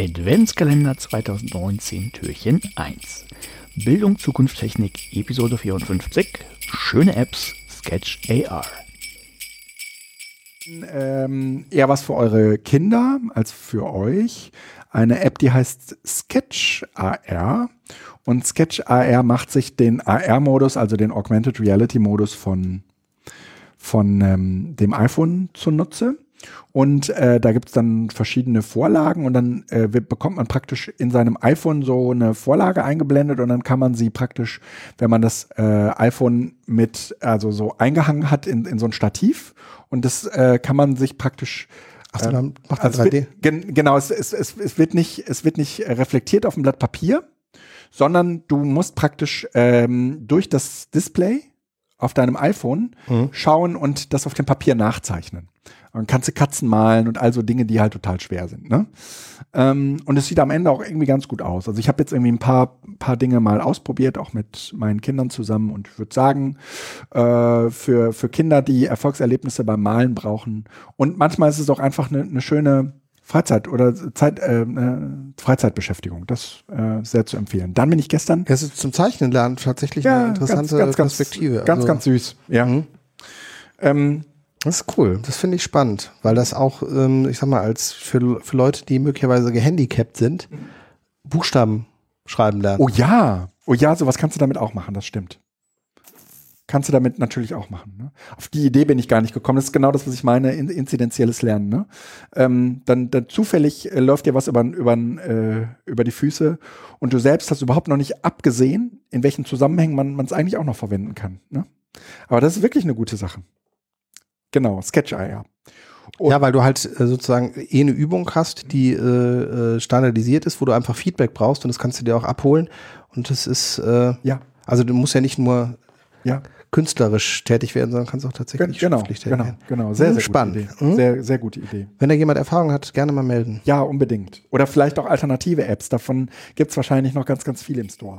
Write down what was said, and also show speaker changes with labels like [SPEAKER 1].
[SPEAKER 1] Adventskalender 2019 Türchen 1. Bildung Zukunft Technik Episode 54. Schöne Apps Sketch AR.
[SPEAKER 2] Ähm, eher was für eure Kinder als für euch. Eine App, die heißt Sketch AR. Und Sketch AR macht sich den AR-Modus, also den Augmented Reality-Modus von, von ähm, dem iPhone zunutze. Und äh, da gibt es dann verschiedene Vorlagen und dann äh, bekommt man praktisch in seinem iPhone so eine Vorlage eingeblendet und dann kann man sie praktisch, wenn man das äh, iPhone mit, also so eingehangen hat in, in so ein Stativ und das äh, kann man sich praktisch
[SPEAKER 3] Ach so, dann macht er
[SPEAKER 2] also
[SPEAKER 3] 3D.
[SPEAKER 2] Wird, gen, genau, es, es, es, es, wird nicht, es wird nicht reflektiert auf dem Blatt Papier, sondern du musst praktisch ähm, durch das Display auf deinem iPhone
[SPEAKER 3] Mhm.
[SPEAKER 2] schauen und das auf dem Papier nachzeichnen. Und kannst du Katzen malen und all so Dinge, die halt total schwer sind. Ne? Ähm, und es sieht am Ende auch irgendwie ganz gut aus. Also ich habe jetzt irgendwie ein paar, paar Dinge mal ausprobiert, auch mit meinen Kindern zusammen. Und ich würde sagen, äh, für, für Kinder, die Erfolgserlebnisse beim Malen brauchen. Und manchmal ist es auch einfach eine, eine schöne Freizeit oder Zeit, äh, äh, Freizeitbeschäftigung. Das äh, sehr zu empfehlen. Dann bin ich gestern
[SPEAKER 3] Es ist zum Zeichnen lernen tatsächlich eine interessante Perspektive.
[SPEAKER 2] Ganz,
[SPEAKER 3] Also,
[SPEAKER 2] ganz süß. Ja.
[SPEAKER 3] Mhm.
[SPEAKER 2] Ähm,
[SPEAKER 3] Das ist cool. Das finde ich spannend, weil das auch, ähm, ich sag mal, als für, für Leute, die möglicherweise gehandicapt sind, Buchstaben schreiben lernen.
[SPEAKER 2] oh ja, oh ja, sowas kannst du damit auch machen, das stimmt. Kannst du damit natürlich auch machen. Ne? Auf die Idee bin ich gar nicht gekommen. Das ist genau das, was ich meine, in, inzidenzielles Lernen. Ne? Ähm, dann, dann zufällig äh, läuft dir was über, über, äh, über die Füße und du selbst hast überhaupt noch nicht abgesehen, in welchen Zusammenhängen man es eigentlich auch noch verwenden kann. Ne? Aber das ist wirklich eine gute Sache. Genau, Sketch-Eier.
[SPEAKER 3] Ja, weil du halt äh, sozusagen eh eine Übung hast, die äh, äh, standardisiert ist, wo du einfach Feedback brauchst und das kannst du dir auch abholen. Und das ist, äh,
[SPEAKER 2] Ja,
[SPEAKER 3] also du musst ja nicht nur
[SPEAKER 2] ja.
[SPEAKER 3] Künstlerisch tätig werden, sondern kannst auch tatsächlich
[SPEAKER 2] genau,
[SPEAKER 3] schriftlich tätig
[SPEAKER 2] genau,
[SPEAKER 3] werden.
[SPEAKER 2] genau. Sehr,
[SPEAKER 3] Hm,
[SPEAKER 2] sehr
[SPEAKER 3] spannend. Hm?
[SPEAKER 2] Sehr, sehr gute Idee.
[SPEAKER 3] Wenn da jemand Erfahrung hat, gerne mal melden.
[SPEAKER 2] Ja, unbedingt. Oder vielleicht auch alternative Apps. Davon gibt es wahrscheinlich noch ganz, ganz viele im Store.